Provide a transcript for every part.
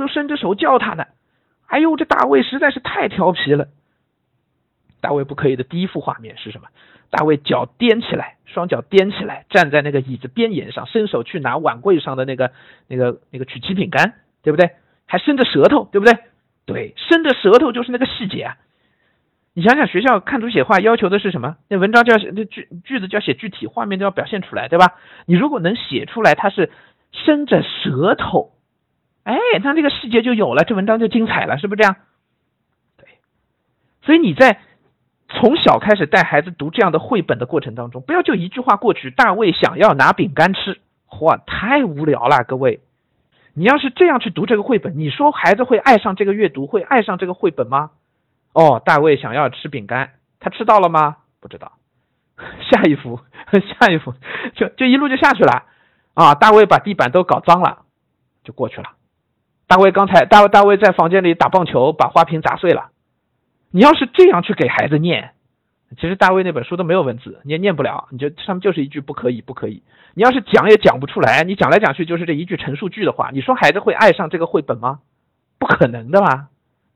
都伸着手叫他呢。哎呦，这大卫实在是太调皮了。大卫不可以的第一幅画面是什么？大卫脚踮起来，双脚踮起来，站在那个椅子边沿上，伸手去拿碗柜上的那个、那个、那个曲奇饼干，对不对？还伸着舌头，对不对？对，伸着舌头就是那个细节啊。你想想，学校看图写画要求的是什么？那文章就要写，那句句子就要写具体，画面都要表现出来，对吧？你如果能写出来，他是伸着舌头，哎，那这个细节就有了，这文章就精彩了，是不是这样？对，所以你在。从小开始带孩子读这样的绘本的过程当中，不要就一句话过去。大卫想要拿饼干吃，哇，太无聊了，各位。你要是这样去读这个绘本，你说孩子会爱上这个阅读，会爱上这个绘本吗？哦，大卫想要吃饼干，他吃到了吗？不知道。下一幅，下一幅，就就一路就下去了。啊，大卫把地板都搞脏了，就过去了。大卫刚才大卫大卫在房间里打棒球，把花瓶砸碎了。你要是这样去给孩子念，其实大卫那本书都没有文字，你也念不了。你就上面就是一句不可以，不可以。你要是讲也讲不出来，你讲来讲去就是这一句陈述句的话，你说孩子会爱上这个绘本吗？不可能的吧？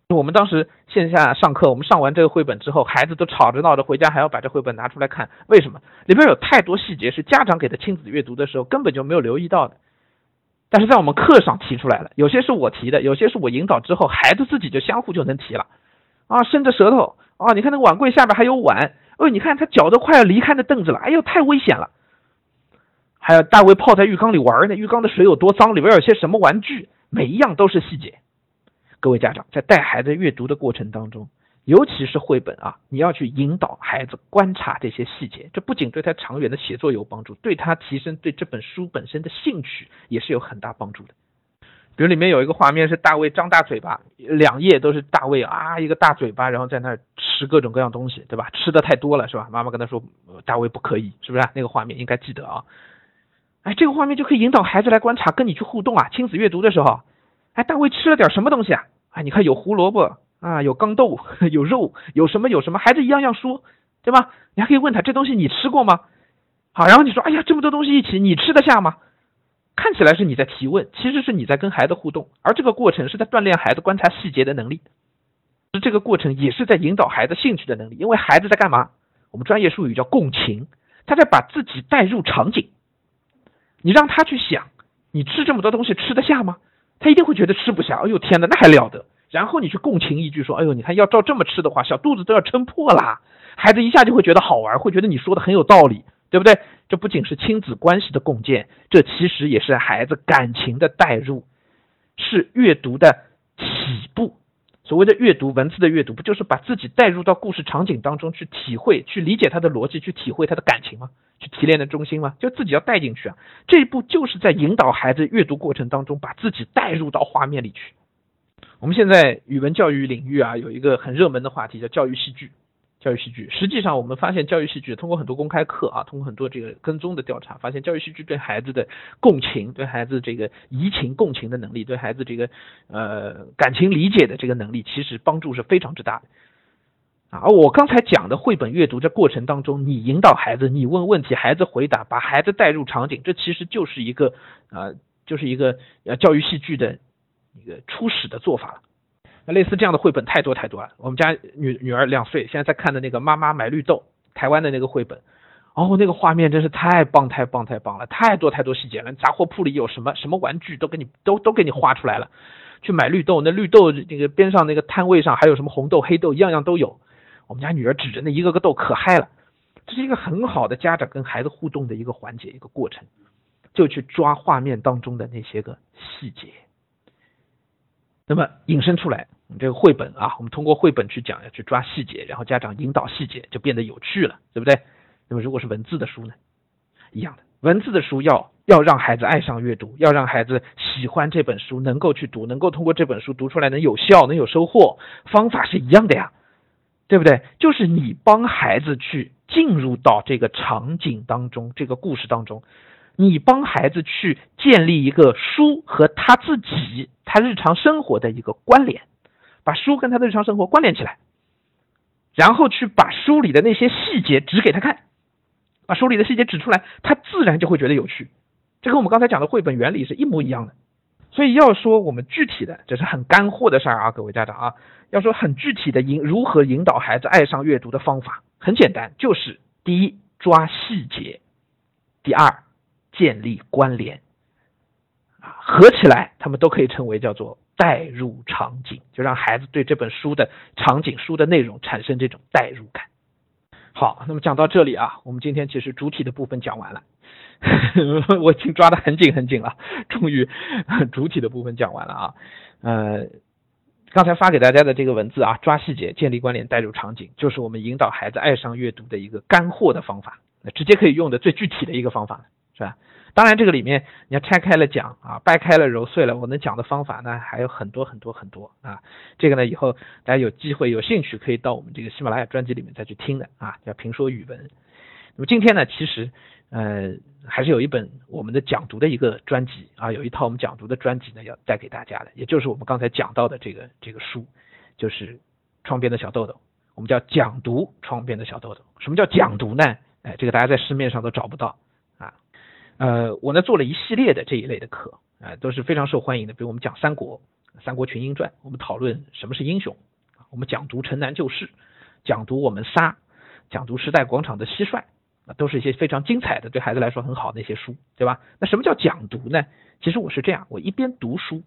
我们当时线下上课，我们上完这个绘本之后，孩子都吵着闹着回家还要把这绘本拿出来看，为什么？里边有太多细节是家长给他亲子阅读的时候根本就没有留意到的，但是在我们课上提出来了。有些是我提的，有些是我引导之后，孩子自己就相互就能提了。啊，伸着舌头啊！你看那个碗柜下边还有碗，哦，你看他脚都快要离开那凳子了，哎呦，太危险了！还有大卫泡在浴缸里玩呢，浴缸的水有多脏，里边有些什么玩具，每一样都是细节。各位家长在带孩子阅读的过程当中，尤其是绘本啊，你要去引导孩子观察这些细节，这不仅对他长远的写作有帮助，对他提升对这本书本身的兴趣也是有很大帮助的。比如里面有一个画面是大卫张大嘴巴，两页都是大卫啊，一个大嘴巴，然后在那儿吃各种各样东西，对吧？吃的太多了是吧？妈妈跟他说，大卫不可以，是不是？那个画面应该记得啊。哎，这个画面就可以引导孩子来观察，跟你去互动啊。亲子阅读的时候，哎，大卫吃了点什么东西啊？哎，你看有胡萝卜啊，有豇豆，有肉，有什么有什么，孩子一样样说，对吧？你还可以问他这东西你吃过吗？好，然后你说，哎呀，这么多东西一起，你吃得下吗？看起来是你在提问，其实是你在跟孩子互动，而这个过程是在锻炼孩子观察细节的能力，这个过程也是在引导孩子兴趣的能力。因为孩子在干嘛？我们专业术语叫共情，他在把自己带入场景。你让他去想，你吃这么多东西吃得下吗？他一定会觉得吃不下。哎呦天哪，那还了得！然后你去共情一句说，哎呦，你看要照这么吃的话，小肚子都要撑破啦。孩子一下就会觉得好玩，会觉得你说的很有道理。对不对？这不仅是亲子关系的共建，这其实也是孩子感情的带入，是阅读的起步。所谓的阅读，文字的阅读，不就是把自己带入到故事场景当中去体会、去理解他的逻辑、去体会他的感情吗？去提炼的中心吗？就自己要带进去啊！这一步就是在引导孩子阅读过程当中，把自己带入到画面里去。我们现在语文教育领域啊，有一个很热门的话题叫教育戏剧。教育戏剧，实际上我们发现，教育戏剧通过很多公开课啊，通过很多这个跟踪的调查，发现教育戏剧对孩子的共情，对孩子这个移情共情的能力，对孩子这个呃感情理解的这个能力，其实帮助是非常之大的啊。而我刚才讲的绘本阅读这过程当中，你引导孩子，你问问题，孩子回答，把孩子带入场景，这其实就是一个啊，就是一个呃教育戏剧的一个初始的做法了。那类似这样的绘本太多太多了。我们家女女儿两岁，现在在看的那个《妈妈买绿豆》，台湾的那个绘本，哦，那个画面真是太棒太棒太棒了，太多太多细节了。杂货铺里有什么什么玩具都给你都都给你画出来了。去买绿豆，那绿豆那个边上那个摊位上还有什么红豆黑豆，样样都有。我们家女儿指着那一个个豆可嗨了。这是一个很好的家长跟孩子互动的一个环节一个过程，就去抓画面当中的那些个细节。那么引申出来。这个绘本啊，我们通过绘本去讲，要去抓细节，然后家长引导细节，就变得有趣了，对不对？那么如果是文字的书呢，一样的，文字的书要要让孩子爱上阅读，要让孩子喜欢这本书，能够去读，能够通过这本书读出来能有效，能有收获，方法是一样的呀，对不对？就是你帮孩子去进入到这个场景当中，这个故事当中。你帮孩子去建立一个书和他自己他日常生活的一个关联，把书跟他的日常生活关联起来，然后去把书里的那些细节指给他看，把书里的细节指出来，他自然就会觉得有趣。这跟我们刚才讲的绘本原理是一模一样的。所以要说我们具体的，这是很干货的事儿啊，各位家长啊，要说很具体的引如何引导孩子爱上阅读的方法，很简单，就是第一抓细节，第二建立关联，啊，合起来他们都可以称为叫做代入场景，就让孩子对这本书的场景、书的内容产生这种代入感。好，那么讲到这里啊，我们今天其实主体的部分讲完了。我已经抓得很紧很紧了，终于主体的部分讲完了啊。呃，刚才发给大家的这个文字啊，抓细节、建立关联、带入场景，就是我们引导孩子爱上阅读的一个干货的方法，直接可以用的最具体的一个方法，是吧？当然，这个里面你要拆开了讲啊，掰开了揉碎了，我能讲的方法呢还有很多很多很多啊。这个呢，以后大家有机会有兴趣可以到我们这个喜马拉雅专辑里面再去听的啊，叫评说语文。那么今天呢，其实呃。还是有一本我们的讲读的一个专辑啊，有一套我们讲读的专辑呢，要带给大家的，也就是我们刚才讲到的这个这个书，就是窗边的小豆豆，我们叫讲读窗边的小豆豆。什么叫讲读呢？哎，这个大家在市面上都找不到。呃，我呢做了一系列的这一类的课啊，都是非常受欢迎的。比如我们讲三国，《三国群英传》，我们讨论什么是英雄，我们讲读城南旧事，讲读我们仨，讲读时代广场的蟋蟀。啊，都是一些非常精彩的，对孩子来说很好的一些书，对吧？那什么叫讲读呢？其实我是这样，我一边读书，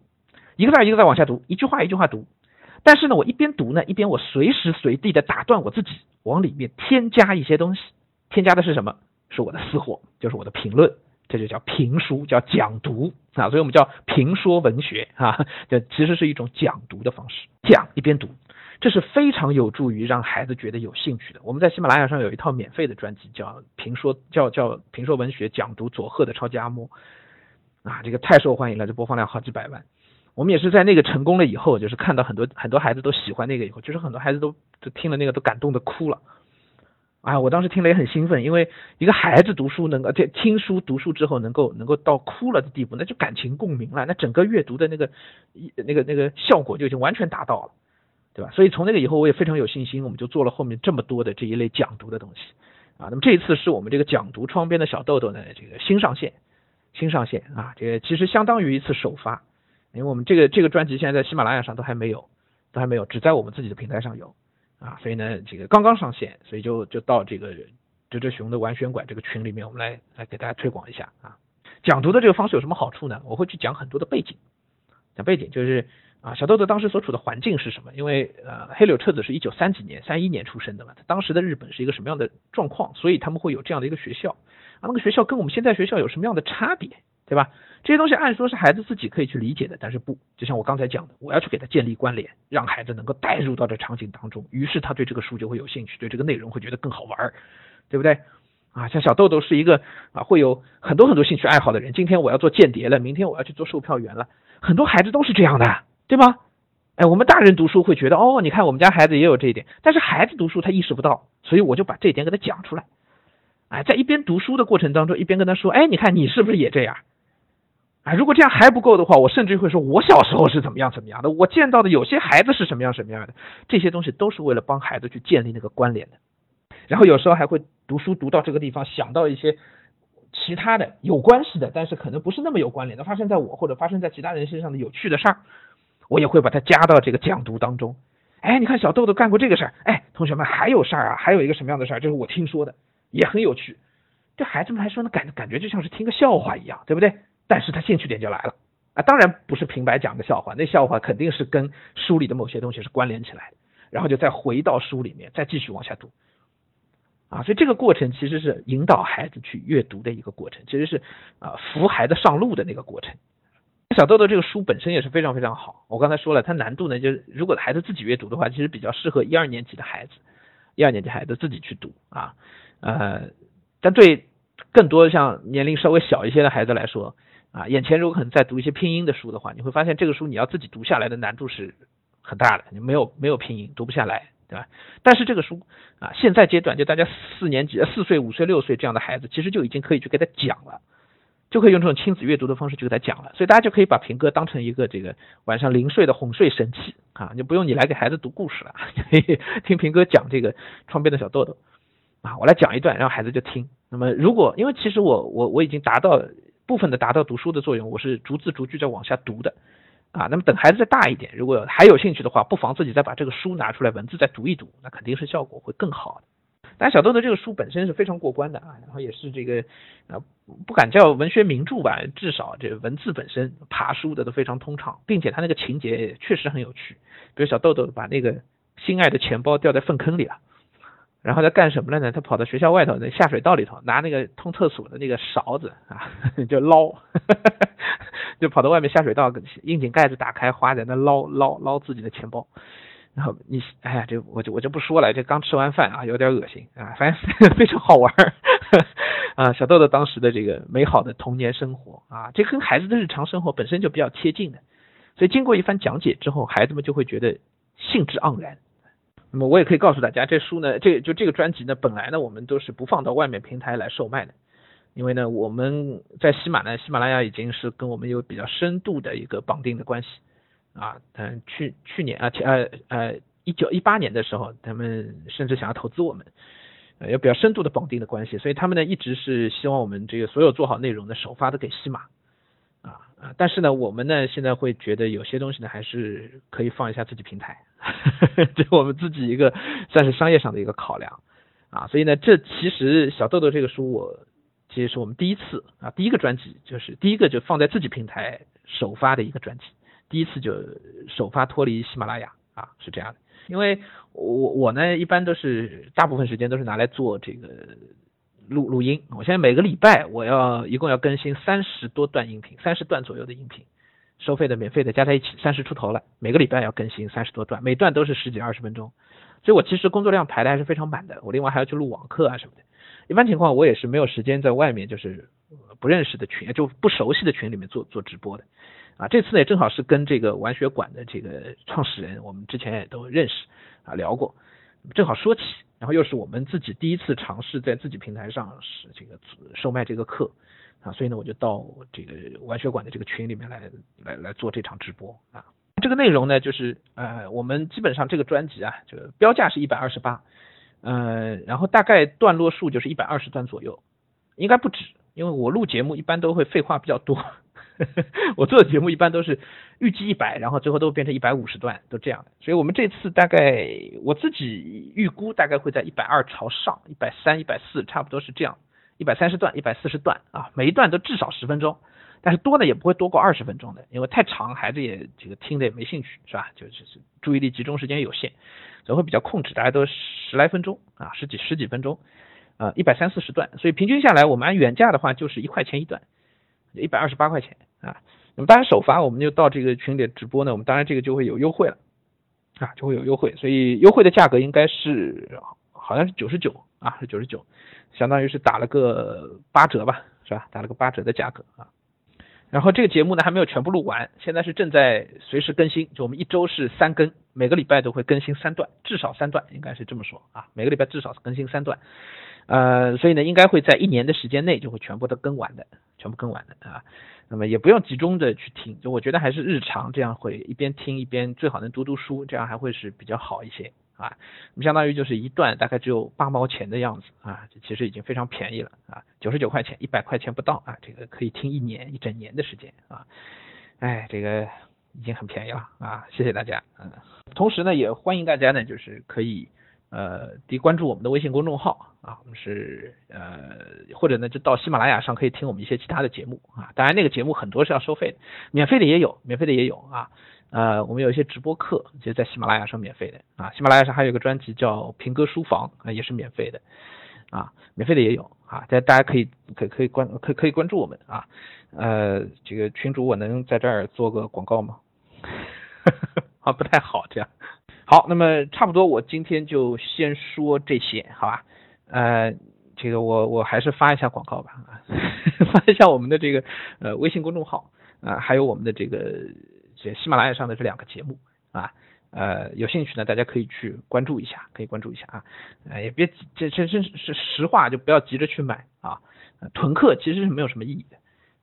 一个字一个字往下读，一句话一句话读。但是呢，我一边读呢，一边我随时随地的打断我自己，往里面添加一些东西。添加的是什么？是我的私货，就是我的评论。这就叫评书，叫讲读啊。所以我们叫评说文学啊，这其实是一种讲读的方式，讲一边读。这是非常有助于让孩子觉得有兴趣的。我们在喜马拉雅上有一套免费的专辑，叫评说，叫叫评说文学讲读佐贺的超级阿嬷啊，这个太受欢迎了，这播放量好几百万。我们也是在那个成功了以后，就是看到很多很多孩子都喜欢那个以后，就是很多孩子都都听了那个都感动的哭了。啊，我当时听了也很兴奋，因为一个孩子读书能够听听书读书之后能够能够到哭了的地步，那就感情共鸣了，那整个阅读的那个一那个那个效果就已经完全达到了。对吧？所以从那个以后，我也非常有信心，我们就做了后面这么多的这一类讲读的东西啊。那么这一次是我们这个讲读窗边的小豆豆呢，这个新上线，新上线啊，这个其实相当于一次首发，因为我们这个这个专辑现在在喜马拉雅上都还没有，都还没有，只在我们自己的平台上有啊。所以呢，这个刚刚上线，所以就就到这个哲哲熊的玩选馆这个群里面，我们来来给大家推广一下啊。讲读的这个方式有什么好处呢？我会去讲很多的背景，讲背景就是。啊，小豆豆当时所处的环境是什么？因为呃，黑柳彻子是一九三几年、三一年出生的嘛，当时的日本是一个什么样的状况？所以他们会有这样的一个学校啊，那个学校跟我们现在学校有什么样的差别，对吧？这些东西按说是孩子自己可以去理解的，但是不，就像我刚才讲的，我要去给他建立关联，让孩子能够带入到这场景当中，于是他对这个书就会有兴趣，对这个内容会觉得更好玩，对不对？啊，像小豆豆是一个啊，会有很多很多兴趣爱好的人。今天我要做间谍了，明天我要去做售票员了，很多孩子都是这样的。对吧？哎，我们大人读书会觉得，哦，你看我们家孩子也有这一点，但是孩子读书他意识不到，所以我就把这一点给他讲出来。哎，在一边读书的过程当中，一边跟他说，哎，你看你是不是也这样？啊，如果这样还不够的话，我甚至会说，我小时候是怎么样怎么样的，我见到的有些孩子是什么样什么样的，这些东西都是为了帮孩子去建立那个关联的。然后有时候还会读书读到这个地方，想到一些其他的有关系的，但是可能不是那么有关联的，发生在我或者发生在其他人身上的有趣的事儿。我也会把它加到这个讲读当中。哎，你看小豆豆干过这个事儿。哎，同学们还有事儿啊？还有一个什么样的事儿？就是我听说的，也很有趣。对孩子们来说呢，感感觉就像是听个笑话一样，对不对？但是他兴趣点就来了啊！当然不是平白讲个笑话，那笑话肯定是跟书里的某些东西是关联起来的，然后就再回到书里面，再继续往下读啊。所以这个过程其实是引导孩子去阅读的一个过程，其实是啊扶孩子上路的那个过程。小豆豆这个书本身也是非常非常好。我刚才说了，它难度呢，就是如果孩子自己阅读的话，其实比较适合一二年级的孩子，一二年级孩子自己去读啊。呃，但对更多像年龄稍微小一些的孩子来说啊，眼前如果可能在读一些拼音的书的话，你会发现这个书你要自己读下来的难度是很大的，你没有没有拼音读不下来，对吧？但是这个书啊，现在阶段就大家四年级、四岁、五岁、六岁这样的孩子，其实就已经可以去给他讲了。就可以用这种亲子阅读的方式去给他讲了，所以大家就可以把平哥当成一个这个晚上零睡的哄睡神器啊，就不用你来给孩子读故事了，听平哥讲这个窗边的小豆豆啊，我来讲一段，然后孩子就听。那么如果因为其实我我我已经达到部分的达到读书的作用，我是逐字逐句在往下读的，啊，那么等孩子再大一点，如果还有兴趣的话，不妨自己再把这个书拿出来，文字再读一读，那肯定是效果会更好的。但小豆豆这个书本身是非常过关的啊，然后也是这个呃不敢叫文学名著吧，至少这文字本身爬书的都非常通畅，并且它那个情节确实很有趣。比如小豆豆把那个心爱的钱包掉在粪坑里了，然后他干什么了呢？他跑到学校外头那下水道里头，拿那个通厕所的那个勺子啊，就捞，就跑到外面下水道，窨井盖子打开，花在那捞捞捞自己的钱包。然后你，哎呀，这我就我就不说了，这刚吃完饭啊，有点恶心啊，反正 非常好玩啊。小豆豆当时的这个美好的童年生活啊，这跟孩子的日常生活本身就比较贴近的，所以经过一番讲解之后，孩子们就会觉得兴致盎然。那么我也可以告诉大家，这书呢，这就这个专辑呢，本来呢我们都是不放到外面平台来售卖的，因为呢我们在喜马呢，喜马拉雅已经是跟我们有比较深度的一个绑定的关系。啊，嗯，去去年啊，呃呃，一九一八年的时候，他们甚至想要投资我们，呃，有比较深度的绑定的关系，所以他们呢一直是希望我们这个所有做好内容的首发都给西马，啊，但是呢，我们呢现在会觉得有些东西呢还是可以放一下自己平台，这我们自己一个算是商业上的一个考量，啊，所以呢，这其实小豆豆这个书我其实是我们第一次啊，第一个专辑就是第一个就放在自己平台首发的一个专辑。第一次就首发脱离喜马拉雅啊，是这样的，因为我我呢一般都是大部分时间都是拿来做这个录录音，我现在每个礼拜我要一共要更新三十多段音频，三十段左右的音频，收费的、免费的加在一起三十出头了，每个礼拜要更新三十多段，每段都是十几二十分钟，所以我其实工作量排的还是非常满的，我另外还要去录网课啊什么的，一般情况我也是没有时间在外面就是不认识的群就不熟悉的群里面做做直播的。啊，这次呢也正好是跟这个玩学馆的这个创始人，我们之前也都认识啊，聊过，正好说起，然后又是我们自己第一次尝试在自己平台上是这个售卖这个课啊，所以呢我就到这个玩学馆的这个群里面来来来做这场直播啊。这个内容呢就是呃我们基本上这个专辑啊，就标价是一百二十八，呃，然后大概段落数就是一百二十段左右，应该不止，因为我录节目一般都会废话比较多。我做的节目一般都是预计一百，然后最后都变成一百五十段，都这样的。所以我们这次大概我自己预估大概会在一百二朝上，一百三、一百四，差不多是这样。一百三十段、一百四十段啊，每一段都至少十分钟，但是多呢也不会多过二十分钟的，因为太长孩子也这个听的也没兴趣，是吧？就是注意力集中时间有限，所以会比较控制，大家都十来分钟啊，十几十几分钟，啊，一百三四十段，所以平均下来我们按原价的话就是一块钱一段。一百二十八块钱啊，那么当然首发我们就到这个群里直播呢，我们当然这个就会有优惠了啊，就会有优惠，所以优惠的价格应该是好像是九十九啊，是九十九，相当于是打了个八折吧，是吧？打了个八折的价格啊。然后这个节目呢还没有全部录完，现在是正在随时更新，就我们一周是三更，每个礼拜都会更新三段，至少三段，应该是这么说啊，每个礼拜至少是更新三段。呃，所以呢，应该会在一年的时间内就会全部都更完的，全部更完的啊。那么也不用集中的去听，就我觉得还是日常这样会一边听一边最好能读读书，这样还会是比较好一些啊。那么相当于就是一段大概只有八毛钱的样子啊，这其实已经非常便宜了啊，九十九块钱，一百块钱不到啊，这个可以听一年一整年的时间啊。哎，这个已经很便宜了啊，谢谢大家。嗯，同时呢，也欢迎大家呢，就是可以。呃，第一关注我们的微信公众号啊，我们是呃，或者呢就到喜马拉雅上可以听我们一些其他的节目啊，当然那个节目很多是要收费的，免费的也有，免费的也有啊，呃，我们有一些直播课，就在喜马拉雅上免费的啊，喜马拉雅上还有一个专辑叫平哥书房啊，也是免费的啊，免费的也有啊，大大家可以可可以关可可以关注我们啊，呃，这个群主我能在这儿做个广告吗？啊，不太好这样。好，那么差不多，我今天就先说这些，好吧？呃，这个我我还是发一下广告吧，发一下我们的这个呃微信公众号啊，还有我们的这个这喜马拉雅上的这两个节目啊，呃，有兴趣呢，大家可以去关注一下，可以关注一下啊，呃，也别这这这是实话，就不要急着去买啊，囤客其实是没有什么意义的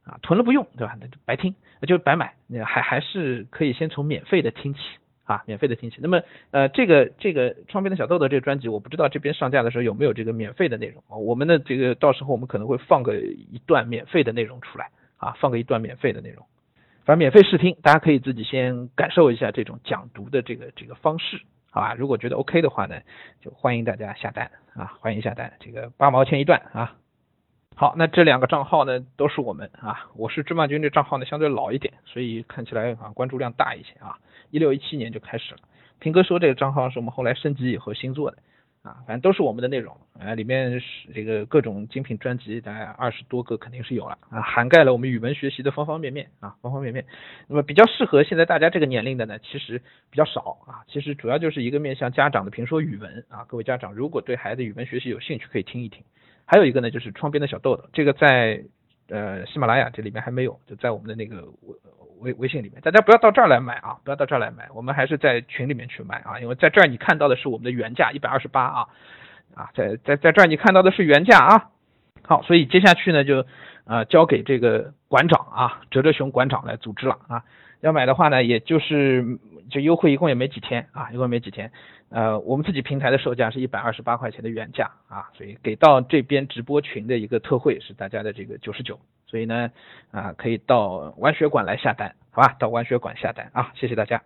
啊，囤了不用，对吧？那就白听，就白买，那还还是可以先从免费的听起。啊，免费的听起。那么，呃，这个这个窗边的小豆豆这个专辑，我不知道这边上架的时候有没有这个免费的内容啊？我们的这个到时候我们可能会放个一段免费的内容出来。啊，放个一段免费的内容，反正免费试听，大家可以自己先感受一下这种讲读的这个这个方式，好吧？如果觉得 OK 的话呢，就欢迎大家下单啊，欢迎下单，这个八毛钱一段啊。好，那这两个账号呢，都是我们啊，我是芝麻君这账号呢相对老一点，所以看起来啊关注量大一些啊，一六一七年就开始了。平哥说这个账号是我们后来升级以后新做的。啊，反正都是我们的内容，啊，里面是这个各种精品专辑，大概二十多个肯定是有了啊，涵盖了我们语文学习的方方面面啊，方方面面。那么比较适合现在大家这个年龄的呢，其实比较少啊，其实主要就是一个面向家长的评说语文啊，各位家长如果对孩子语文学习有兴趣，可以听一听。还有一个呢，就是窗边的小豆豆，这个在呃喜马拉雅这里面还没有，就在我们的那个。微微信里面，大家不要到这儿来买啊，不要到这儿来买，我们还是在群里面去买啊，因为在这儿你看到的是我们的原价一百二十八啊，啊，在在在这儿你看到的是原价啊，好，所以接下去呢就呃交给这个馆长啊，哲哲熊馆长来组织了啊，要买的话呢，也就是就优惠一共也没几天啊，一共没几天，呃，我们自己平台的售价是一百二十八块钱的原价啊，所以给到这边直播群的一个特惠是大家的这个九十九。所以呢，啊，可以到玩学馆来下单，好吧？到玩学馆下单啊，谢谢大家。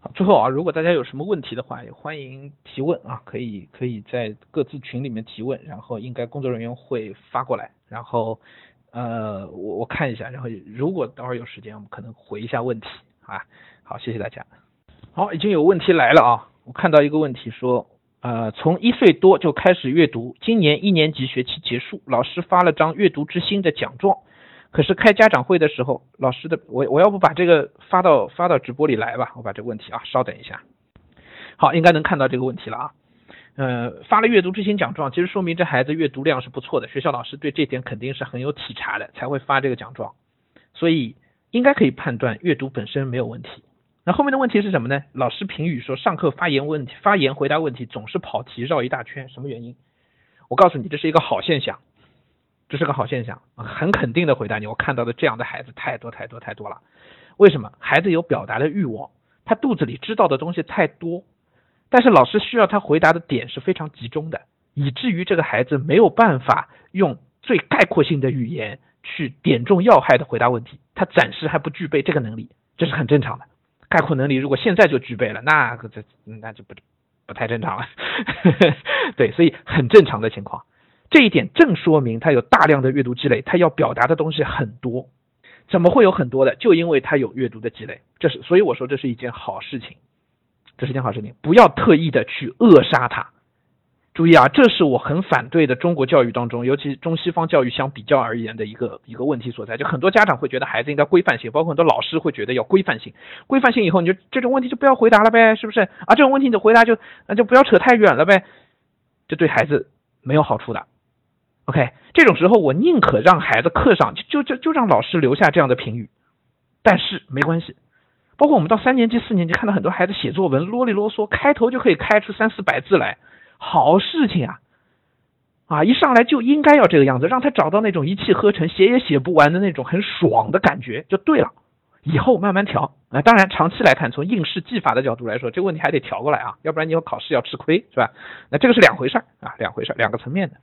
好，最后啊，如果大家有什么问题的话，也欢迎提问啊，可以可以在各自群里面提问，然后应该工作人员会发过来，然后呃，我我看一下，然后如果等会儿有时间，我们可能回一下问题，好吧？好，谢谢大家。好，已经有问题来了啊，我看到一个问题说。呃，从一岁多就开始阅读，今年一年级学期结束，老师发了张阅读之星的奖状。可是开家长会的时候，老师的我我要不把这个发到发到直播里来吧？我把这个问题啊，稍等一下。好，应该能看到这个问题了啊。呃，发了阅读之星奖状，其实说明这孩子阅读量是不错的，学校老师对这点肯定是很有体察的，才会发这个奖状。所以应该可以判断阅读本身没有问题。那后面的问题是什么呢？老师评语说上课发言问题、发言回答问题总是跑题绕一大圈，什么原因？我告诉你，这是一个好现象，这是个好现象，很肯定的回答你。我看到的这样的孩子太多太多太多了。为什么？孩子有表达的欲望，他肚子里知道的东西太多，但是老师需要他回答的点是非常集中的，以至于这个孩子没有办法用最概括性的语言去点中要害的回答问题，他暂时还不具备这个能力，这是很正常的。概括能力如果现在就具备了，那个这那就不不太正常了。对，所以很正常的情况。这一点正说明他有大量的阅读积累，他要表达的东西很多。怎么会有很多的？就因为他有阅读的积累。这是所以我说这是一件好事情，这是一件好事情。不要特意的去扼杀它。注意啊，这是我很反对的中国教育当中，尤其中西方教育相比较而言的一个一个问题所在。就很多家长会觉得孩子应该规范性，包括很多老师会觉得要规范性。规范性以后，你就这种问题就不要回答了呗，是不是？啊，这种问题你的回答就那就不要扯太远了呗，这对孩子没有好处的。OK，这种时候我宁可让孩子课上就就就就让老师留下这样的评语，但是没关系。包括我们到三年级、四年级看到很多孩子写作文啰里啰嗦，开头就可以开出三四百字来。好事情啊，啊，一上来就应该要这个样子，让他找到那种一气呵成、写也写不完的那种很爽的感觉就对了。以后慢慢调啊，当然长期来看，从应试技法的角度来说，这个问题还得调过来啊，要不然你要考试要吃亏，是吧？那这个是两回事儿啊，两回事儿，两个层面的。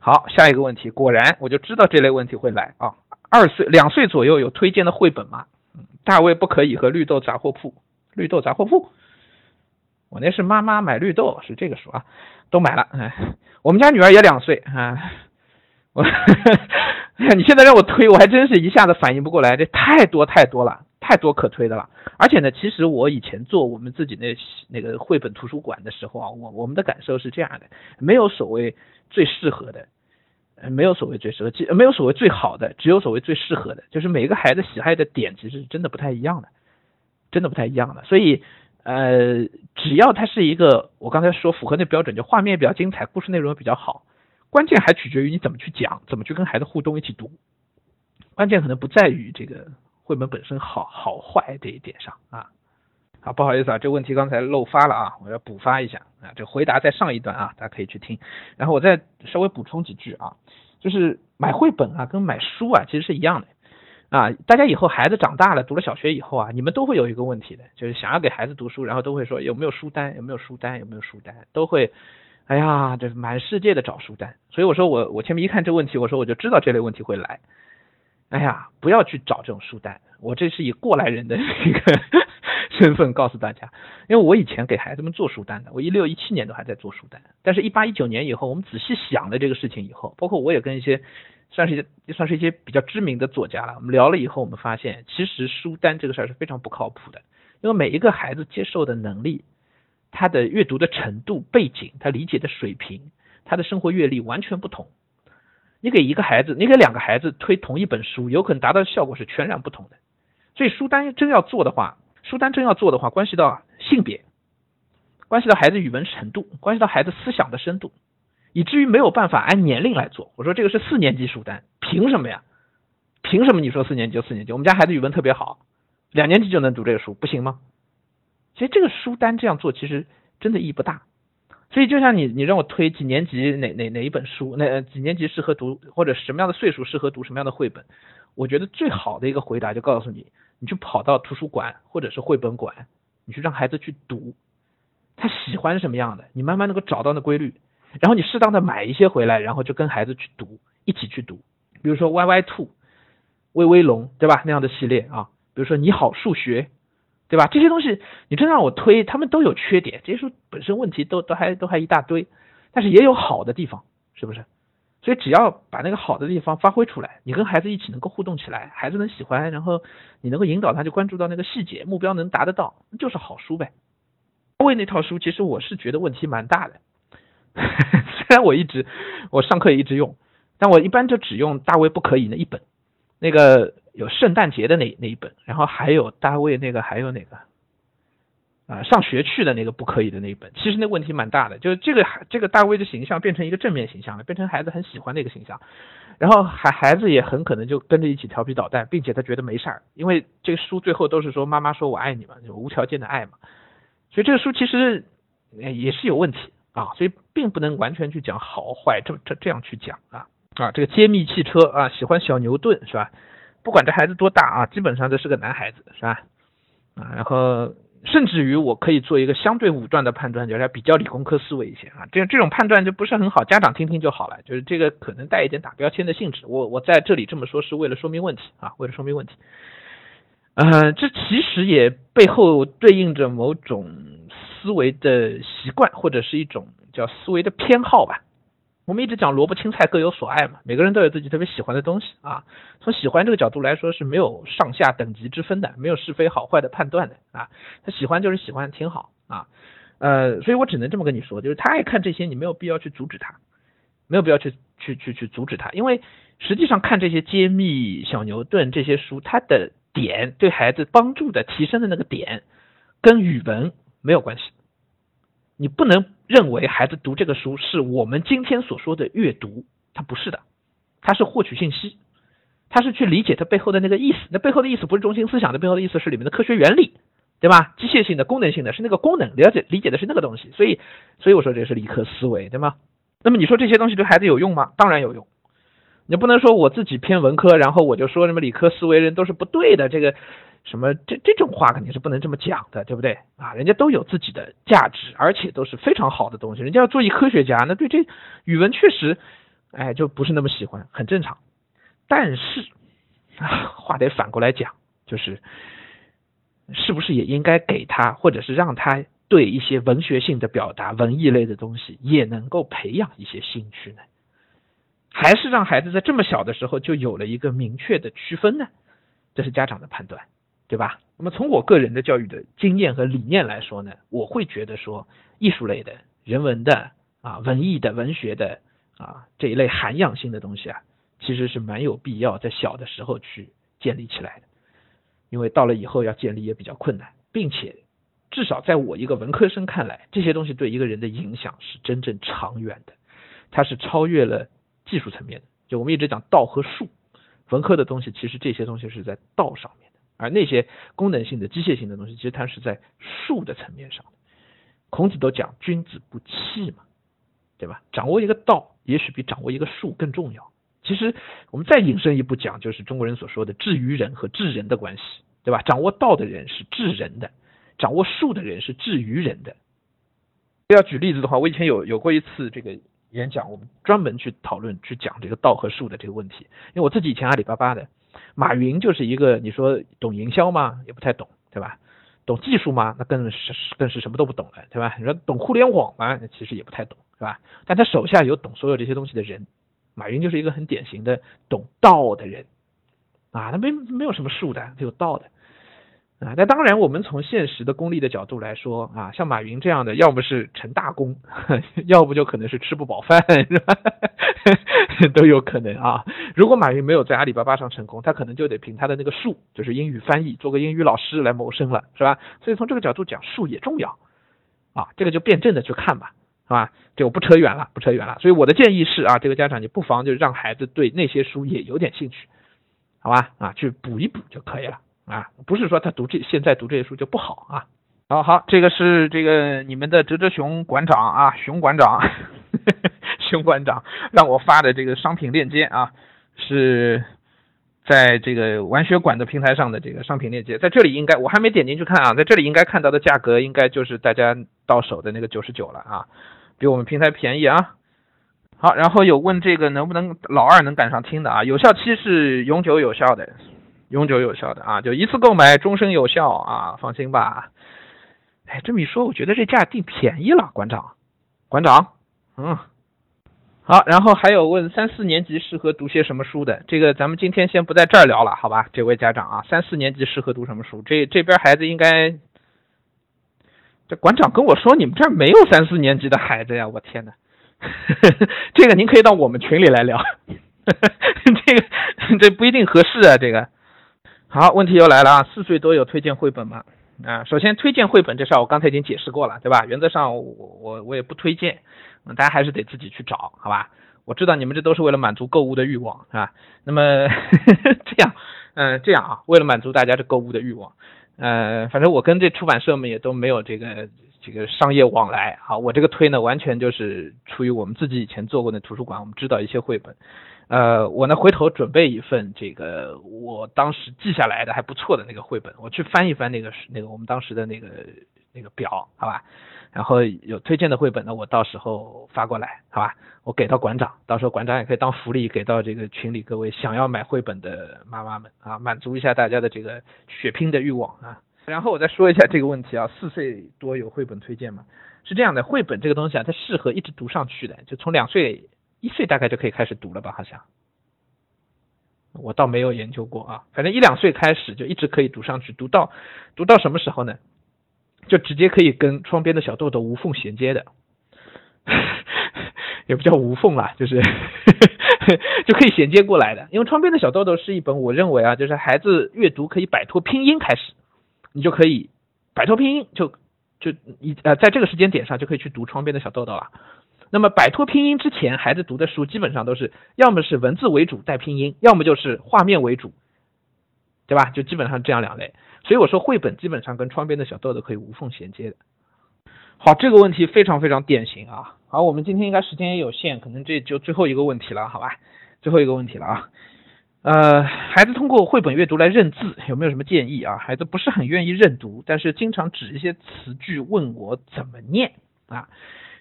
好，下一个问题，果然我就知道这类问题会来啊。二岁、两岁左右有推荐的绘本吗？大卫不可以和绿豆杂货铺，绿豆杂货铺。我那是妈妈买绿豆，是这个书啊，都买了。哎，我们家女儿也两岁啊，我，你现在让我推，我还真是一下子反应不过来，这太多太多了，太多可推的了。而且呢，其实我以前做我们自己那那个绘本图书馆的时候啊，我我们的感受是这样的，没有所谓最适合的，没有所谓最适合，没有所谓最好的，只有所谓最适合的，就是每个孩子喜爱的点其实是真的不太一样的，真的不太一样的，所以。呃，只要它是一个，我刚才说符合那标准，就画面比较精彩，故事内容比较好，关键还取决于你怎么去讲，怎么去跟孩子互动，一起读。关键可能不在于这个绘本本身好好坏这一点上啊。好，不好意思啊，这问题刚才漏发了啊，我要补发一下啊。这回答在上一段啊，大家可以去听。然后我再稍微补充几句啊，就是买绘本啊，跟买书啊，其实是一样的。啊，大家以后孩子长大了，读了小学以后啊，你们都会有一个问题的，就是想要给孩子读书，然后都会说有没有书单，有没有书单，有没有书单，都会，哎呀，这满世界的找书单。所以我说我我前面一看这问题，我说我就知道这类问题会来。哎呀，不要去找这种书单。我这是以过来人的 一个 身份告诉大家，因为我以前给孩子们做书单的，我一六一七年都还在做书单，但是，一八一九年以后，我们仔细想了这个事情以后，包括我也跟一些算是一些算是一些比较知名的作家了，我们聊了以后，我们发现，其实书单这个事儿是非常不靠谱的，因为每一个孩子接受的能力、他的阅读的程度、背景、他理解的水平、他的生活阅历完全不同。你给一个孩子，你给两个孩子推同一本书，有可能达到的效果是全然不同的。所以书单真要做的话，书单真要做的话，关系到性别，关系到孩子语文程度，关系到孩子思想的深度，以至于没有办法按年龄来做。我说这个是四年级书单，凭什么呀？凭什么你说四年级就四年级？我们家孩子语文特别好，两年级就能读这个书，不行吗？其实这个书单这样做，其实真的意义不大。所以就像你，你让我推几年级哪哪哪一本书，那几年级适合读，或者什么样的岁数适合读什么样的绘本？我觉得最好的一个回答就告诉你，你去跑到图书馆或者是绘本馆，你去让孩子去读，他喜欢什么样的，你慢慢能够找到那规律，然后你适当的买一些回来，然后就跟孩子去读，一起去读。比如说 Y Y 兔、威威龙，对吧？那样的系列啊，比如说你好数学。对吧？这些东西你真让我推，他们都有缺点。这些书本身问题都都还都还一大堆，但是也有好的地方，是不是？所以只要把那个好的地方发挥出来，你跟孩子一起能够互动起来，孩子能喜欢，然后你能够引导他就关注到那个细节，目标能达得到，那就是好书呗。为那套书，其实我是觉得问题蛮大的。虽然我一直我上课也一直用，但我一般就只用大卫不可以那一本，那个。有圣诞节的那那一本，然后还有大卫那个，还有哪个啊？上学去的那个不可以的那一本，其实那问题蛮大的，就是这个这个大卫的形象变成一个正面形象了，变成孩子很喜欢的一个形象，然后孩孩子也很可能就跟着一起调皮捣蛋，并且他觉得没事儿，因为这个书最后都是说妈妈说我爱你嘛，就无条件的爱嘛，所以这个书其实也是有问题啊，所以并不能完全去讲好坏，这这这样去讲啊啊，这个揭秘汽车啊，喜欢小牛顿是吧？不管这孩子多大啊，基本上这是个男孩子，是吧？啊，然后甚至于我可以做一个相对武断的判断，就是比较理工科思维一些啊。这这种判断就不是很好，家长听听就好了。就是这个可能带一点打标签的性质。我我在这里这么说是为了说明问题啊，为了说明问题。嗯，这其实也背后对应着某种思维的习惯，或者是一种叫思维的偏好吧。我们一直讲萝卜青菜各有所爱嘛，每个人都有自己特别喜欢的东西啊。从喜欢这个角度来说是没有上下等级之分的，没有是非好坏的判断的啊。他喜欢就是喜欢，挺好啊。呃，所以我只能这么跟你说，就是他爱看这些，你没有必要去阻止他，没有必要去去去去阻止他，因为实际上看这些揭秘小牛顿这些书，他的点对孩子帮助的提升的那个点，跟语文没有关系。你不能认为孩子读这个书是我们今天所说的阅读，它不是的，它是获取信息，它是去理解它背后的那个意思。那背后的意思不是中心思想的背后的意思是里面的科学原理，对吧？机械性的、功能性的，是那个功能，了解理解的是那个东西。所以，所以我说这是理科思维，对吗？那么你说这些东西对孩子有用吗？当然有用。你不能说我自己偏文科，然后我就说什么理科思维人都是不对的，这个。什么这这种话肯定是不能这么讲的，对不对啊？人家都有自己的价值，而且都是非常好的东西。人家要做一科学家，那对这语文确实，哎，就不是那么喜欢，很正常。但是啊，话得反过来讲，就是是不是也应该给他，或者是让他对一些文学性的表达、文艺类的东西也能够培养一些兴趣呢？还是让孩子在这么小的时候就有了一个明确的区分呢？这是家长的判断。对吧？那么从我个人的教育的经验和理念来说呢，我会觉得说，艺术类的、人文的啊、文艺的、文学的啊这一类涵养性的东西啊，其实是蛮有必要在小的时候去建立起来的，因为到了以后要建立也比较困难，并且至少在我一个文科生看来，这些东西对一个人的影响是真正长远的，它是超越了技术层面的。就我们一直讲道和术，文科的东西其实这些东西是在道上面的。而那些功能性的、机械性的东西，其实它是在术的层面上。孔子都讲“君子不器”嘛，对吧？掌握一个道，也许比掌握一个术更重要。其实我们再引申一步讲，就是中国人所说的“智于人”和“智人”的关系，对吧？掌握道的人是智人的，掌握术的人是智于人的。要举例子的话，我以前有有过一次这个演讲，我们专门去讨论、去讲这个道和术的这个问题。因为我自己以前阿里巴巴的。马云就是一个，你说懂营销吗？也不太懂，对吧？懂技术吗？那更是更是什么都不懂了，对吧？你说懂互联网吗？那其实也不太懂，是吧？但他手下有懂所有这些东西的人，马云就是一个很典型的懂道的人啊，他没没有什么术的，他有道的。啊，那当然，我们从现实的功利的角度来说啊，像马云这样的，要么是成大功，要不就可能是吃不饱饭，是吧？都有可能啊。如果马云没有在阿里巴巴上成功，他可能就得凭他的那个术，就是英语翻译，做个英语老师来谋生了，是吧？所以从这个角度讲，术也重要啊。这个就辩证的去看吧，是吧？这我不扯远了，不扯远了。所以我的建议是啊，这个家长你不妨就让孩子对那些书也有点兴趣，好吧？啊，去补一补就可以了。啊，不是说他读这现在读这些书就不好啊。好好，这个是这个你们的哲哲熊馆长啊，熊馆长，熊馆长让我发的这个商品链接啊，是在这个玩学馆的平台上的这个商品链接，在这里应该我还没点进去看啊，在这里应该看到的价格应该就是大家到手的那个九十九了啊，比我们平台便宜啊。好，然后有问这个能不能老二能赶上听的啊，有效期是永久有效的。永久有效的啊，就一次购买终身有效啊，放心吧。哎，这么一说，我觉得这价定便宜了，馆长，馆长，嗯，好，然后还有问三四年级适合读些什么书的，这个咱们今天先不在这儿聊了，好吧？这位家长啊，三四年级适合读什么书？这这边孩子应该，这馆长跟我说你们这儿没有三四年级的孩子呀，我天呐，这个您可以到我们群里来聊，这个这不一定合适啊，这个。好，问题又来了啊！四岁多有推荐绘本吗？啊，首先推荐绘本这事儿我刚才已经解释过了，对吧？原则上我我我也不推荐，大家还是得自己去找，好吧？我知道你们这都是为了满足购物的欲望，是吧？那么 这样，嗯，这样啊，为了满足大家这购物的欲望，呃，反正我跟这出版社们也都没有这个这个商业往来啊，我这个推呢，完全就是出于我们自己以前做过的图书馆，我们知道一些绘本。呃，我呢回头准备一份这个我当时记下来的还不错的那个绘本，我去翻一翻那个那个我们当时的那个那个表，好吧？然后有推荐的绘本呢，我到时候发过来，好吧？我给到馆长，到时候馆长也可以当福利给到这个群里各位想要买绘本的妈妈们啊，满足一下大家的这个血拼的欲望啊。然后我再说一下这个问题啊，四岁多有绘本推荐吗？是这样的，绘本这个东西啊，它适合一直读上去的，就从两岁。一岁大概就可以开始读了吧？好像，我倒没有研究过啊。反正一两岁开始就一直可以读上去，读到读到什么时候呢？就直接可以跟窗边的小豆豆无缝衔接的，也不叫无缝啦，就是 就可以衔接过来的。因为窗边的小豆豆是一本我认为啊，就是孩子阅读可以摆脱拼音开始，你就可以摆脱拼音，就就一呃在这个时间点上就可以去读窗边的小豆豆了。那么摆脱拼音之前，孩子读的书基本上都是要么是文字为主带拼音，要么就是画面为主，对吧？就基本上这样两类。所以我说绘本基本上跟窗边的小豆豆可以无缝衔接的。好，这个问题非常非常典型啊。好，我们今天应该时间也有限，可能这就最后一个问题了，好吧？最后一个问题了啊。呃，孩子通过绘本阅读来认字，有没有什么建议啊？孩子不是很愿意认读，但是经常指一些词句问我怎么念啊？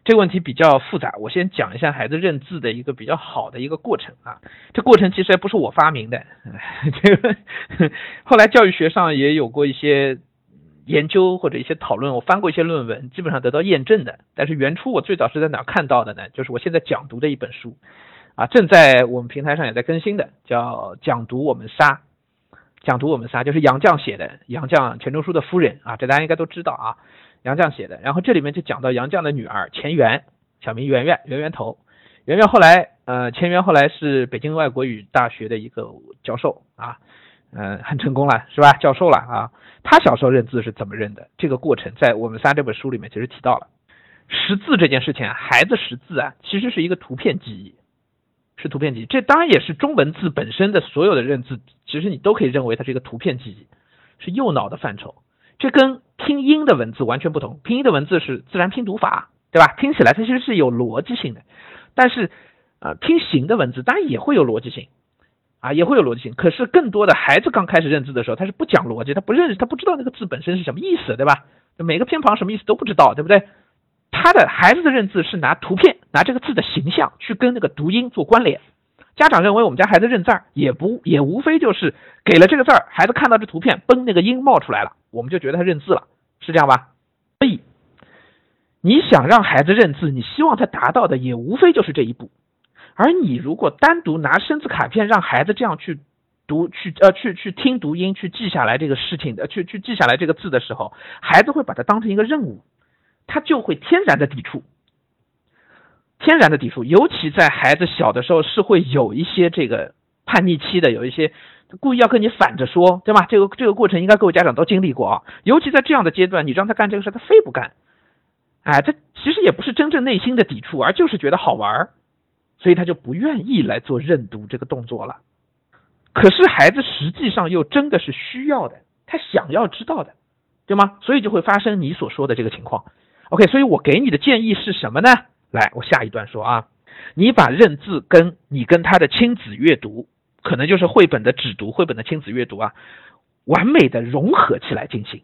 这个问题比较复杂，我先讲一下孩子认字的一个比较好的一个过程啊。这过程其实还不是我发明的，这个后来教育学上也有过一些研究或者一些讨论，我翻过一些论文，基本上得到验证的。但是原初我最早是在哪看到的呢？就是我现在讲读的一本书啊，正在我们平台上也在更新的，叫《讲读我们仨》，讲读我们仨就是杨绛写的，杨绛钱钟书的夫人啊，这大家应该都知道啊。杨绛写的，然后这里面就讲到杨绛的女儿钱媛，小名圆圆，圆圆头。圆圆后来，呃，钱媛后来是北京外国语大学的一个教授啊，嗯，很成功了，是吧？教授了啊。他小时候认字是怎么认的？这个过程在我们仨这本书里面其实提到了。识字这件事情，孩子识字啊，其实是一个图片记忆，是图片记忆。这当然也是中文字本身的所有的认字，其实你都可以认为它是一个图片记忆，是右脑的范畴。这跟拼音的文字完全不同，拼音的文字是自然拼读法，对吧？听起来它其实是有逻辑性的，但是，呃，拼形的文字当然也会有逻辑性，啊，也会有逻辑性。可是更多的孩子刚开始认字的时候，他是不讲逻辑，他不认识，他不知道那个字本身是什么意思，对吧？每个偏旁什么意思都不知道，对不对？他的孩子的认字是拿图片，拿这个字的形象去跟那个读音做关联，家长认为我们家孩子认字儿，也不也无非就是给了这个字儿，孩子看到这图片，嘣，那个音冒出来了，我们就觉得他认字了，是这样吧？所以你想让孩子认字，你希望他达到的也无非就是这一步。而你如果单独拿生字卡片让孩子这样去读、去呃去去听读音、去记下来这个事情的、去去记下来这个字的时候，孩子会把它当成一个任务，他就会天然的抵触，天然的抵触。尤其在孩子小的时候，是会有一些这个叛逆期的，有一些故意要跟你反着说，对吧？这个这个过程应该各位家长都经历过啊。尤其在这样的阶段，你让他干这个事，他非不干。哎，他其实也不是真正内心的抵触，而就是觉得好玩。所以他就不愿意来做认读这个动作了，可是孩子实际上又真的是需要的，他想要知道的，对吗？所以就会发生你所说的这个情况。OK，所以我给你的建议是什么呢？来，我下一段说啊，你把认字跟你跟他的亲子阅读，可能就是绘本的只读、绘本的亲子阅读啊，完美的融合起来进行。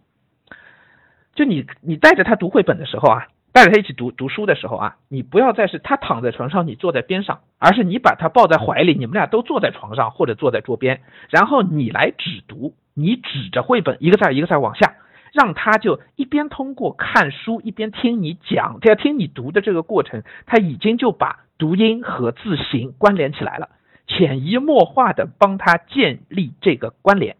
就你你带着他读绘本的时候啊。带着他一起读读书的时候啊，你不要再是他躺在床上，你坐在边上，而是你把他抱在怀里，你们俩都坐在床上或者坐在桌边，然后你来指读，你指着绘本一个字一个字往下，让他就一边通过看书一边听你讲，他要听你读的这个过程，他已经就把读音和字形关联起来了，潜移默化的帮他建立这个关联，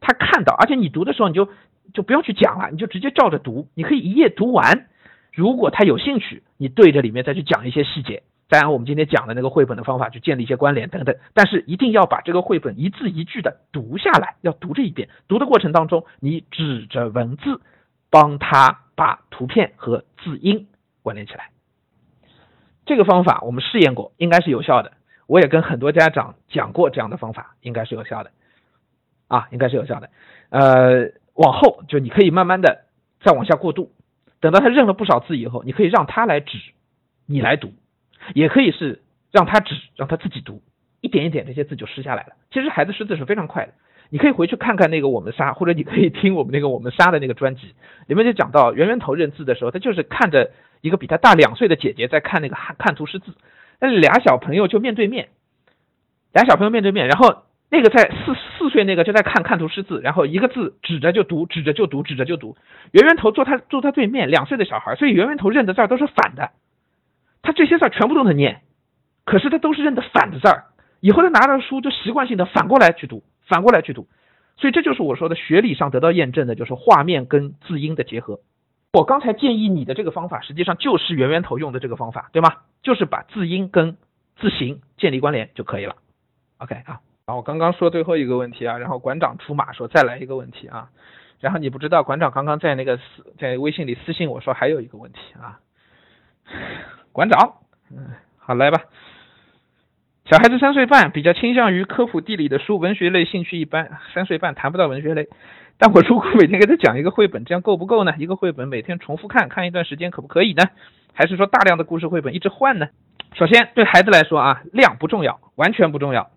他看到，而且你读的时候你就就不用去讲了，你就直接照着读，你可以一页读完。如果他有兴趣，你对着里面再去讲一些细节，再按我们今天讲的那个绘本的方法去建立一些关联等等。但是一定要把这个绘本一字一句的读下来，要读这一遍。读的过程当中，你指着文字，帮他把图片和字音关联起来。这个方法我们试验过，应该是有效的。我也跟很多家长讲过这样的方法，应该是有效的。啊，应该是有效的。呃，往后就你可以慢慢的再往下过渡。等到他认了不少字以后，你可以让他来指，你来读，也可以是让他指，让他自己读，一点一点这些字就识下来了。其实孩子识字是非常快的，你可以回去看看那个我们仨，或者你可以听我们那个我们仨的那个专辑，里面就讲到圆圆头认字的时候，他就是看着一个比他大两岁的姐姐在看那个看图识字，那俩小朋友就面对面，俩小朋友面对面，然后。那个在四四岁那个就在看看图识字，然后一个字指着就读，指着就读，指着就读。圆圆头坐他坐他对面，两岁的小孩，所以圆圆头认的字都是反的，他这些字全部都能念，可是他都是认的反的字儿。以后他拿着书就习惯性的反过来去读，反过来去读。所以这就是我说的学理上得到验证的，就是画面跟字音的结合。我刚才建议你的这个方法，实际上就是圆圆头用的这个方法，对吗？就是把字音跟字形建立关联就可以了。OK 啊。然后我刚刚说最后一个问题啊，然后馆长出马说再来一个问题啊，然后你不知道馆长刚刚在那个私在微信里私信我说还有一个问题啊，馆长，嗯，好来吧，小孩子三岁半，比较倾向于科普地理的书，文学类兴趣一般，三岁半谈不到文学类，但我如果每天给他讲一个绘本，这样够不够呢？一个绘本每天重复看看一段时间可不可以呢？还是说大量的故事绘本一直换呢？首先对孩子来说啊，量不重要，完全不重要。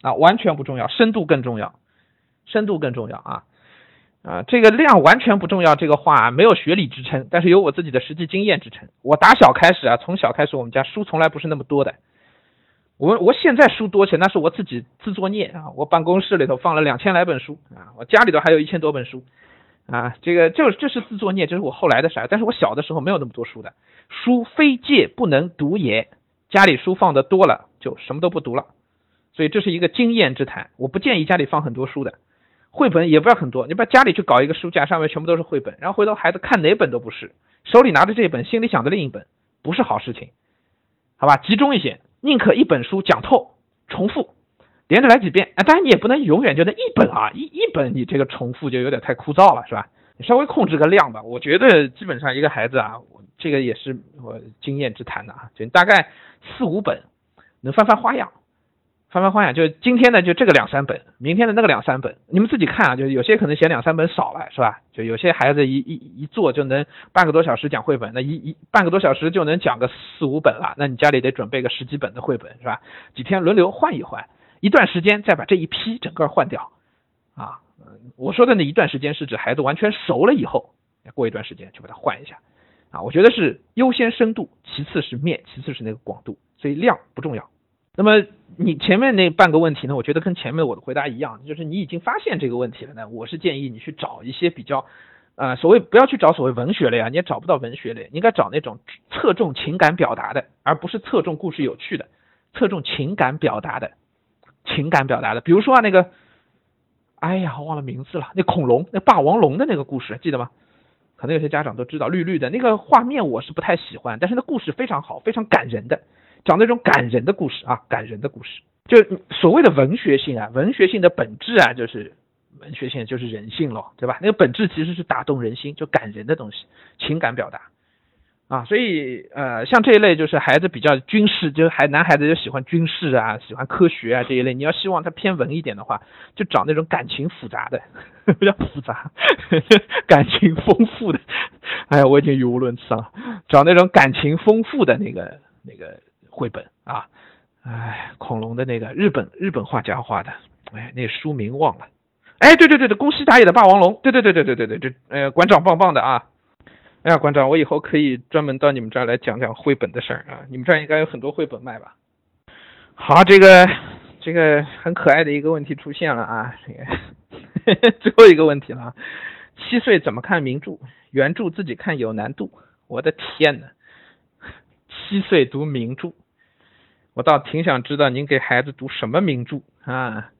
啊，完全不重要，深度更重要，深度更重要啊啊！这个量完全不重要，这个话没有学理支撑，但是有我自己的实际经验支撑。我打小开始啊，从小开始，我们家书从来不是那么多的。我我现在书多起来，那是我自己自作孽啊！我办公室里头放了两千来本书啊，我家里头还有一千多本书啊，这个就这是自作孽，这是我后来的事。但是我小的时候没有那么多书的，书非借不能读也，家里书放的多了，就什么都不读了。所以这是一个经验之谈，我不建议家里放很多书的，绘本也不要很多，你把家里去搞一个书架，上面全部都是绘本，然后回头孩子看哪本都不是，手里拿着这一本，心里想着另一本，不是好事情，好吧，集中一些，宁可一本书讲透，重复，连着来几遍，啊，当然你也不能永远就那一本啊，一一本你这个重复就有点太枯燥了，是吧？你稍微控制个量吧，我觉得基本上一个孩子啊，这个也是我经验之谈的啊，就大概四五本，能翻翻花样。翻翻花样，就今天呢就这个两三本，明天的那个两三本，你们自己看啊。就有些可能嫌两三本少了，是吧？就有些孩子一一一坐就能半个多小时讲绘本，那一一半个多小时就能讲个四五本了。那你家里得准备个十几本的绘本，是吧？几天轮流换一换，一段时间再把这一批整个换掉。啊，我说的那一段时间是指孩子完全熟了以后，过一段时间就把它换一下。啊，我觉得是优先深度，其次是面，其次是那个广度，所以量不重要。那么你前面那半个问题呢，我觉得跟前面我的回答一样，就是你已经发现这个问题了呢，我是建议你去找一些比较，呃，所谓不要去找所谓文学类啊，你也找不到文学类，应该找那种侧重情感表达的，而不是侧重故事有趣的，侧重情感表达的，情感表达的，比如说啊那个，哎呀，忘了名字了，那恐龙，那霸王龙的那个故事，记得吗？可能有些家长都知道，绿绿的那个画面我是不太喜欢，但是那故事非常好，非常感人的。讲那种感人的故事啊，感人的故事，就所谓的文学性啊，文学性的本质啊，就是文学性就是人性咯，对吧？那个本质其实是打动人心，就感人的东西，情感表达啊，所以呃，像这一类就是孩子比较军事，就孩男孩子就喜欢军事啊，喜欢科学啊这一类，你要希望他偏文一点的话，就找那种感情复杂的，比较复杂，感情丰富的，哎呀，我已经语无伦次了，找那种感情丰富的那个那个。绘本啊，哎，恐龙的那个日本日本画家画的，哎，那书名忘了。哎，对对对对，宫西达也的霸王龙，对对对对对对对，这呃，馆长棒棒的啊。哎呀，馆长，我以后可以专门到你们这儿来讲讲绘本的事儿啊。你们这儿应该有很多绘本卖吧？好，这个这个很可爱的一个问题出现了啊，这个 最后一个问题了。七岁怎么看名著？原著自己看有难度。我的天呐！七岁读名著。我倒挺想知道您给孩子读什么名著啊？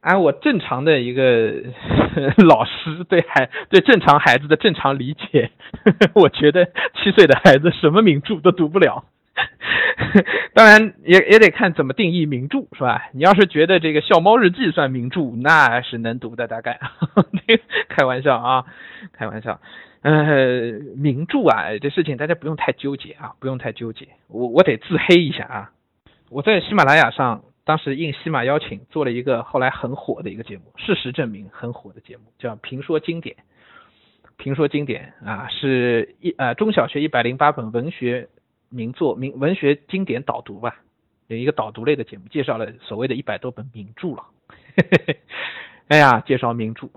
按我正常的一个 老师对孩对正常孩子的正常理解，我觉得七岁的孩子什么名著都读不了。当然也也得看怎么定义名著是吧？你要是觉得这个《笑猫日记》算名著，那是能读的，大概。开玩笑啊，开玩笑。呃，名著啊，这事情大家不用太纠结啊，不用太纠结。我我得自黑一下啊。我在喜马拉雅上，当时应喜马邀请做了一个后来很火的一个节目，事实证明很火的节目，叫《评说经典》。评说经典啊，是一呃中小学一百零八本文学名作、名文学经典导读吧，有一个导读类的节目，介绍了所谓的一百多本名著了。哎呀，介绍名著，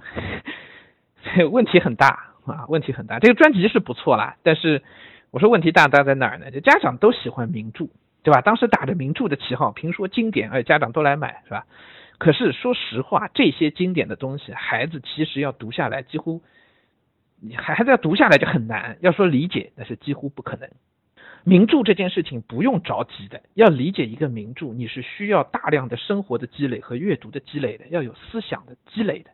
问题很大啊，问题很大。这个专辑是不错啦，但是我说问题大大在哪儿呢？就家长都喜欢名著。对吧？当时打着名著的旗号，评说经典，哎，家长都来买，是吧？可是说实话，这些经典的东西，孩子其实要读下来，几乎你孩子要读下来就很难。要说理解，那是几乎不可能。名著这件事情不用着急的，要理解一个名著，你是需要大量的生活的积累和阅读的积累的，要有思想的积累的。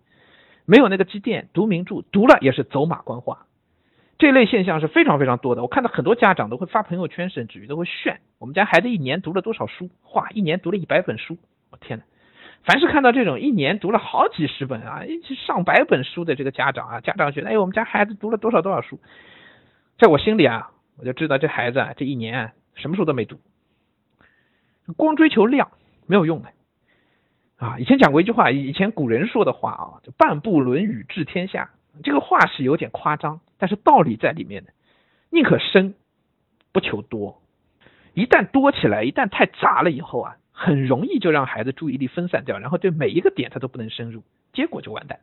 没有那个积淀，读名著读了也是走马观花。这类现象是非常非常多的，我看到很多家长都会发朋友圈，甚至于都会炫。我们家孩子一年读了多少书，哇，一年读了一百本书，我天呐，凡是看到这种一年读了好几十本啊，一起上百本书的这个家长啊，家长觉得，哎，我们家孩子读了多少多少书，在我心里啊，我就知道这孩子啊，这一年什么书都没读，光追求量没有用的。啊。以前讲过一句话，以前古人说的话啊，就半部《论语》治天下。这个话是有点夸张，但是道理在里面的。宁可深，不求多。一旦多起来，一旦太杂了以后啊，很容易就让孩子注意力分散掉，然后对每一个点他都不能深入，结果就完蛋。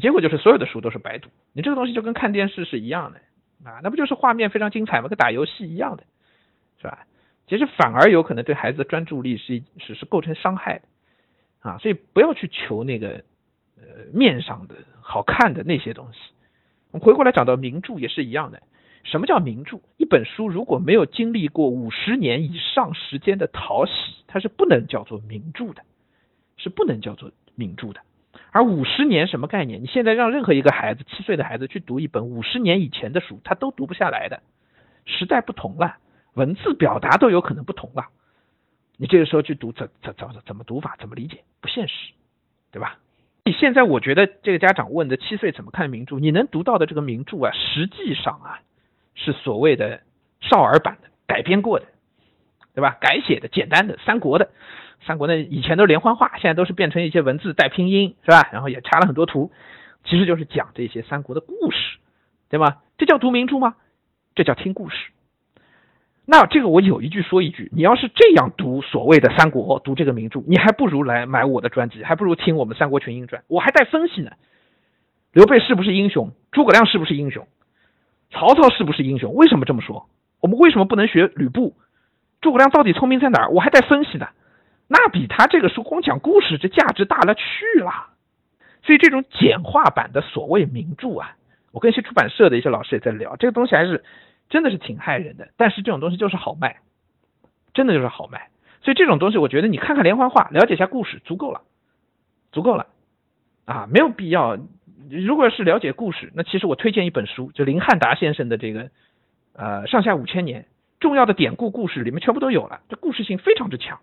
结果就是所有的书都是白读。你这个东西就跟看电视是一样的啊，那不就是画面非常精彩吗？跟打游戏一样的，是吧？其实反而有可能对孩子的专注力是是是构成伤害的啊，所以不要去求那个。呃，面上的好看的那些东西，我们回过来讲到名著也是一样的。什么叫名著？一本书如果没有经历过五十年以上时间的淘洗，它是不能叫做名著的，是不能叫做名著的。而五十年什么概念？你现在让任何一个孩子，七岁的孩子去读一本五十年以前的书，他都读不下来的。时代不同了，文字表达都有可能不同了。你这个时候去读，怎怎怎怎么读法？怎么理解？不现实，对吧？你现在我觉得这个家长问的七岁怎么看名著？你能读到的这个名著啊，实际上啊是所谓的少儿版的改编过的，对吧？改写的简单的三国的，三国的以前都是连环画，现在都是变成一些文字带拼音，是吧？然后也插了很多图，其实就是讲这些三国的故事，对吗？这叫读名著吗？这叫听故事。那这个我有一句说一句，你要是这样读所谓的三国，读这个名著，你还不如来买我的专辑，还不如听我们《三国群英传》，我还带分析呢。刘备是不是英雄？诸葛亮是不是英雄？曹操是不是英雄？为什么这么说？我们为什么不能学吕布？诸葛亮到底聪明在哪儿？我还在分析呢。那比他这个书光讲故事这价值大了去了。所以这种简化版的所谓名著啊，我跟一些出版社的一些老师也在聊，这个东西还是真的是挺害人的。但是这种东西就是好卖，真的就是好卖。所以这种东西，我觉得你看看连环画，了解一下故事，足够了，足够了啊，没有必要。如果是了解故事，那其实我推荐一本书，就林汉达先生的这个呃上下五千年重要的典故故事里面全部都有了，这故事性非常之强。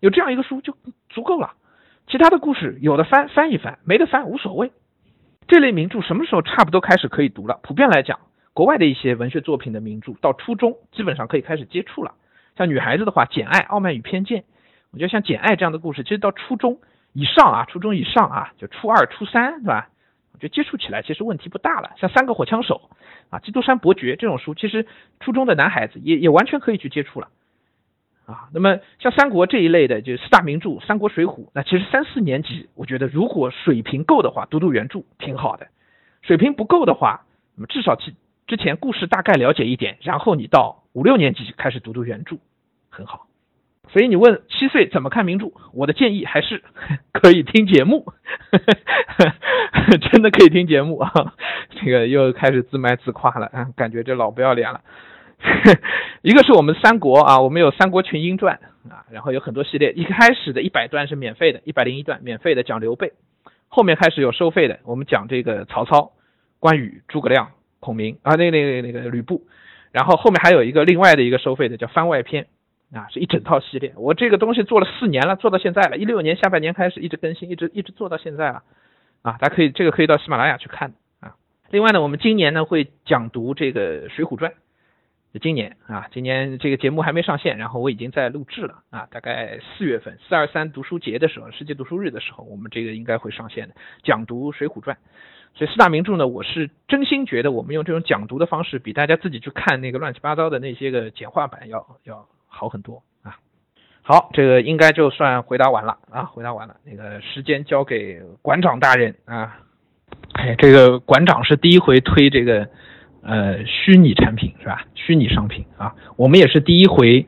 有这样一个书就足够了，其他的故事有的翻翻一翻，没得翻无所谓。这类名著什么时候差不多开始可以读了？普遍来讲，国外的一些文学作品的名著到初中基本上可以开始接触了。像女孩子的话，《简爱》《傲慢与偏见》，我觉得像《简爱》这样的故事，其实到初中以上啊，初中以上啊，就初二、初三，是吧？我觉得接触起来其实问题不大了。像《三个火枪手》啊，《基督山伯爵》这种书，其实初中的男孩子也也完全可以去接触了。啊，那么像三国这一类的，就四大名著《三国》《水浒》，那其实三四年级，我觉得如果水平够的话，读读原著挺好的；水平不够的话，那么至少之之前故事大概了解一点，然后你到五六年级开始读读原著，很好。所以你问七岁怎么看名著，我的建议还是 可以听节目，呵 呵真的可以听节目啊！这个又开始自卖自夸了啊，感觉这老不要脸了。一个是我们三国啊，我们有《三国群英传》啊，然后有很多系列。一开始的一百段是免费的，一百零一段免费的讲刘备，后面开始有收费的，我们讲这个曹操、关羽、诸葛亮、孔明啊，那那那个吕布，然后后面还有一个另外的一个收费的叫番外篇啊，是一整套系列。我这个东西做了四年了，做到现在了，一六年下半年开始一直更新，一直一直做到现在了啊，大家可以这个可以到喜马拉雅去看啊。另外呢，我们今年呢会讲读这个《水浒传》。今年啊，今年这个节目还没上线，然后我已经在录制了啊，大概四月份四二三读书节的时候，世界读书日的时候，我们这个应该会上线的，讲读《水浒传》。所以四大名著呢，我是真心觉得我们用这种讲读的方式，比大家自己去看那个乱七八糟的那些个简化版要要好很多啊。好，这个应该就算回答完了啊，回答完了。那个时间交给馆长大人啊。哎，这个馆长是第一回推这个。呃，虚拟产品是吧？虚拟商品啊，我们也是第一回，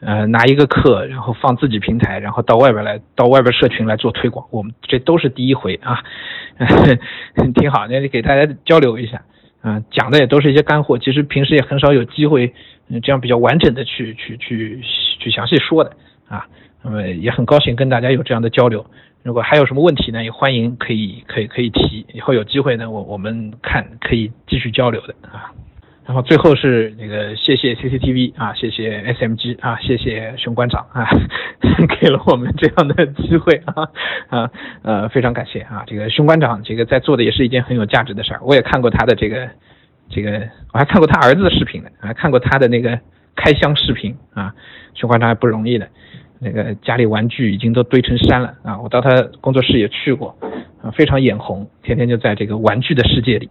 呃，拿一个课，然后放自己平台，然后到外边来，到外边社群来做推广，我们这都是第一回啊，挺好，那就给大家交流一下，嗯，讲的也都是一些干货，其实平时也很少有机会，嗯，这样比较完整的去去去去详细说的啊，那么也很高兴跟大家有这样的交流。如果还有什么问题呢？也欢迎可以可以可以提，以后有机会呢，我我们看可以继续交流的啊。然后最后是那个谢谢 CCTV 啊，谢谢 SMG 啊，谢谢熊馆长啊，给了我们这样的机会啊啊呃非常感谢啊，这个熊馆长这个在做的也是一件很有价值的事儿，我也看过他的这个这个，我还看过他儿子的视频呢，还看过他的那个开箱视频啊，熊馆长还不容易的。那个家里玩具已经都堆成山了啊！我到他工作室也去过，啊，非常眼红，天天就在这个玩具的世界里。